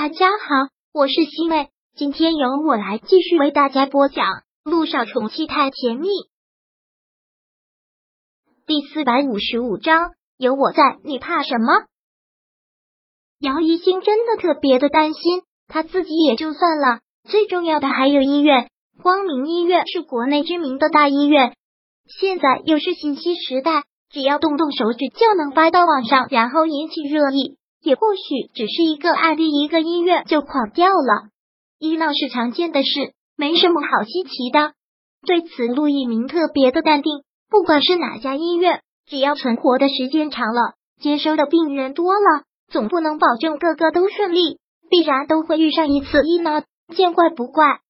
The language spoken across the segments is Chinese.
大家好，我是西妹，今天由我来继续为大家播讲《路上宠妻太甜蜜》第四百五十五章。有我在，你怕什么？姚一星真的特别的担心，他自己也就算了，最重要的还有医院。光明医院是国内知名的大医院，现在又是信息时代，只要动动手指就能发到网上，然后引起热议。也或许只是一个案例，一个医院就垮掉了。医闹是常见的事，没什么好稀奇的。对此，陆一鸣特别的淡定。不管是哪家医院，只要存活的时间长了，接收的病人多了，总不能保证个个都顺利，必然都会遇上一次医闹。见怪不怪。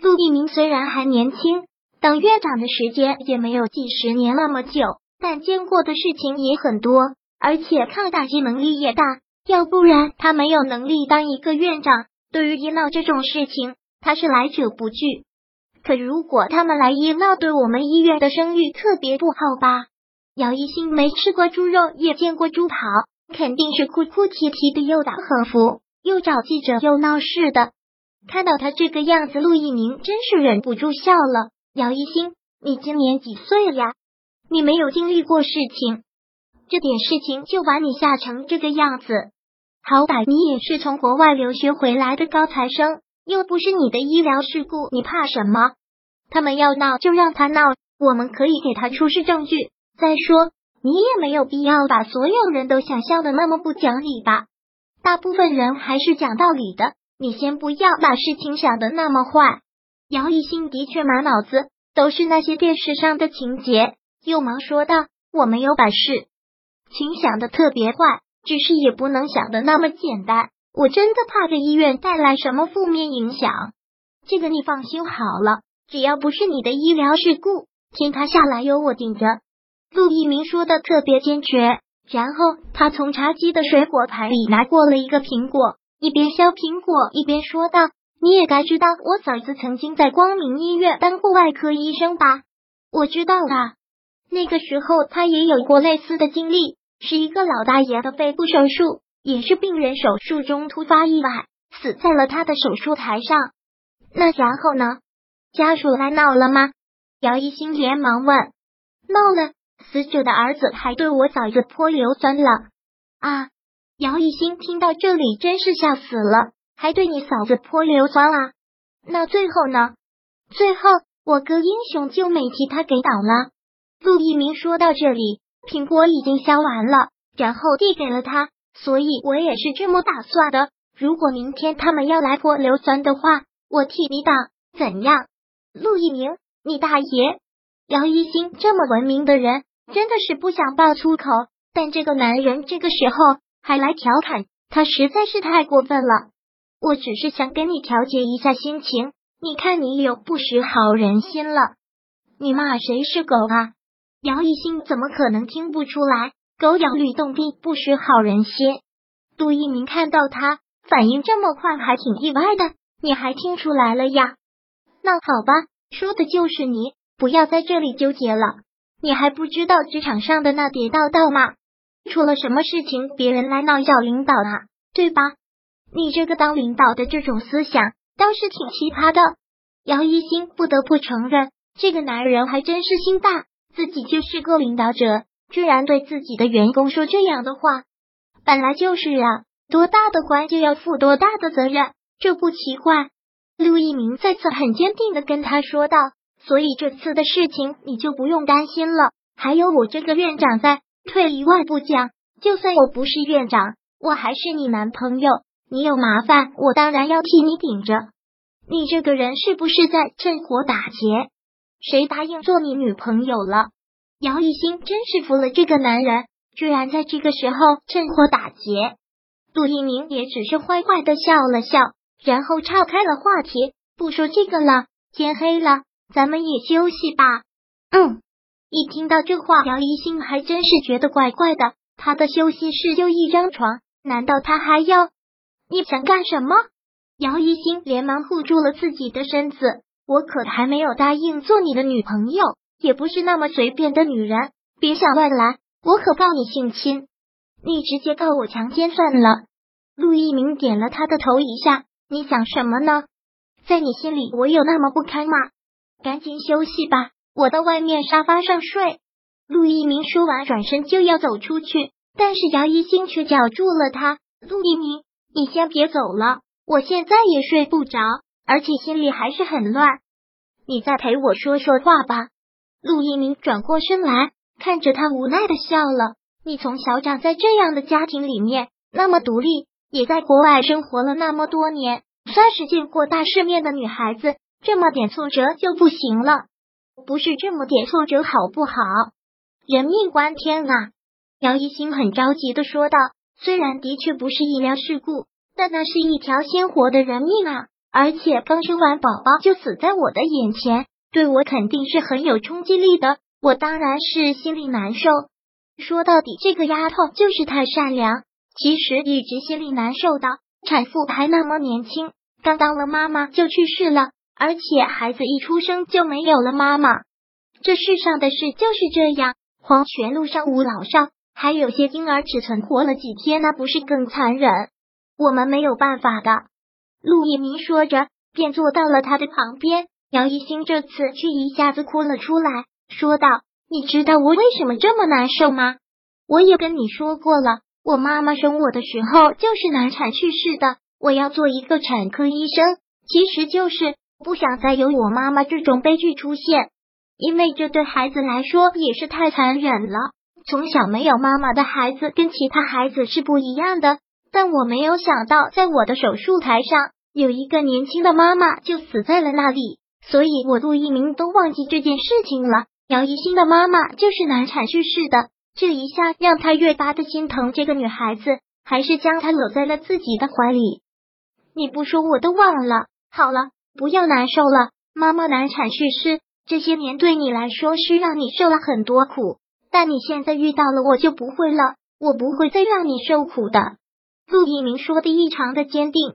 陆一鸣虽然还年轻，当院长的时间也没有几十年那么久，但见过的事情也很多，而且抗打击能力也大。要不然他没有能力当一个院长。对于医闹这种事情，他是来者不拒。可如果他们来医闹，对我们医院的声誉特别不好吧？姚一新没吃过猪肉，也见过猪跑，肯定是哭哭啼啼的，又打横幅，又找记者，又闹事的。看到他这个样子，陆一鸣真是忍不住笑了。姚一新，你今年几岁呀？你没有经历过事情，这点事情就把你吓成这个样子。好歹你也是从国外留学回来的高材生，又不是你的医疗事故，你怕什么？他们要闹就让他闹，我们可以给他出示证据。再说，你也没有必要把所有人都想象的那么不讲理吧？大部分人还是讲道理的。你先不要把事情想的那么坏。姚一新的确满脑子都是那些电视上的情节，又忙说道：“我没有把事情想的特别坏。”只是也不能想的那么简单，我真的怕给医院带来什么负面影响。这个你放心好了，只要不是你的医疗事故，天塌下来有我顶着。陆一鸣说的特别坚决，然后他从茶几的水果盘里拿过了一个苹果，一边削苹果一边说道：“你也该知道，我嫂子曾经在光明医院当过外科医生吧？我知道的，那个时候他也有过类似的经历。”是一个老大爷的肺部手术，也是病人手术中突发意外，死在了他的手术台上。那然后呢？家属来闹了吗？姚一新连忙问。闹了，死者的儿子还对我嫂子泼硫酸了。啊！姚一新听到这里真是笑死了，还对你嫂子泼硫酸啊？那最后呢？最后我哥英雄救美替他给挡了。陆一鸣说到这里。苹果已经削完了，然后递给了他，所以我也是这么打算的。如果明天他们要来泼硫酸的话，我替你挡，怎样？陆一鸣，你大爷！姚一新这么文明的人，真的是不想爆粗口，但这个男人这个时候还来调侃，他实在是太过分了。我只是想跟你调节一下心情，你看你有不识好人心了。你骂谁是狗啊？姚一新怎么可能听不出来？狗咬吕洞宾，不识好人心。杜一鸣看到他反应这么快，还挺意外的。你还听出来了呀？那好吧，说的就是你，不要在这里纠结了。你还不知道职场上的那点道道吗？出了什么事情，别人来闹要领导啊，对吧？你这个当领导的这种思想倒是挺奇葩的。姚一新不得不承认，这个男人还真是心大。自己就是个领导者，居然对自己的员工说这样的话，本来就是啊，多大的官就要负多大的责任，这不奇怪。陆一鸣再次很坚定的跟他说道：“所以这次的事情你就不用担心了，还有我这个院长在。退一万步讲，就算我不是院长，我还是你男朋友，你有麻烦，我当然要替你顶着。你这个人是不是在趁火打劫？”谁答应做你女朋友了？姚一新真是服了这个男人，居然在这个时候趁火打劫。杜一鸣也只是坏坏的笑了笑，然后岔开了话题，不说这个了。天黑了，咱们也休息吧。嗯，一听到这话，姚一新还真是觉得怪怪的。他的休息室就一张床，难道他还要？你想干什么？姚一新连忙护住了自己的身子。我可还没有答应做你的女朋友，也不是那么随便的女人，别想乱来，我可告你性侵，你直接告我强奸算了。陆一鸣点了他的头一下，你想什么呢？在你心里，我有那么不堪吗？赶紧休息吧，我到外面沙发上睡。陆一鸣说完，转身就要走出去，但是姚一星却叫住了他。陆一鸣，你先别走了，我现在也睡不着，而且心里还是很乱。你再陪我说说话吧。陆一鸣转过身来，看着他，无奈的笑了。你从小长在这样的家庭里面，那么独立，也在国外生活了那么多年。算是见过大世面的女孩子，这么点挫折就不行了？不是这么点挫折好不好？人命关天啊！姚一星很着急的说道。虽然的确不是医疗事故，但那是一条鲜活的人命啊！而且刚生完宝宝就死在我的眼前，对我肯定是很有冲击力的。我当然是心里难受。说到底，这个丫头就是太善良。其实一直心里难受的，产妇还那么年轻。刚当了妈妈就去世了，而且孩子一出生就没有了妈妈。这世上的事就是这样，黄泉路上无老少，还有些婴儿只存活了几天，那不是更残忍？我们没有办法的。陆一鸣说着，便坐到了他的旁边。杨一星这次却一下子哭了出来，说道：“你知道我为什么这么难受吗？我也跟你说过了，我妈妈生我的时候就是难产去世的。”我要做一个产科医生，其实就是不想再有我妈妈这种悲剧出现，因为这对孩子来说也是太残忍了。从小没有妈妈的孩子跟其他孩子是不一样的，但我没有想到，在我的手术台上有一个年轻的妈妈就死在了那里，所以我陆一鸣都忘记这件事情了。姚一新的妈妈就是难产去世的，这一下让他越发的心疼这个女孩子，还是将她搂在了自己的怀里。你不说我都忘了。好了，不要难受了。妈妈难产去世，这些年对你来说是让你受了很多苦，但你现在遇到了我就不会了，我不会再让你受苦的。陆一鸣说的异常的坚定。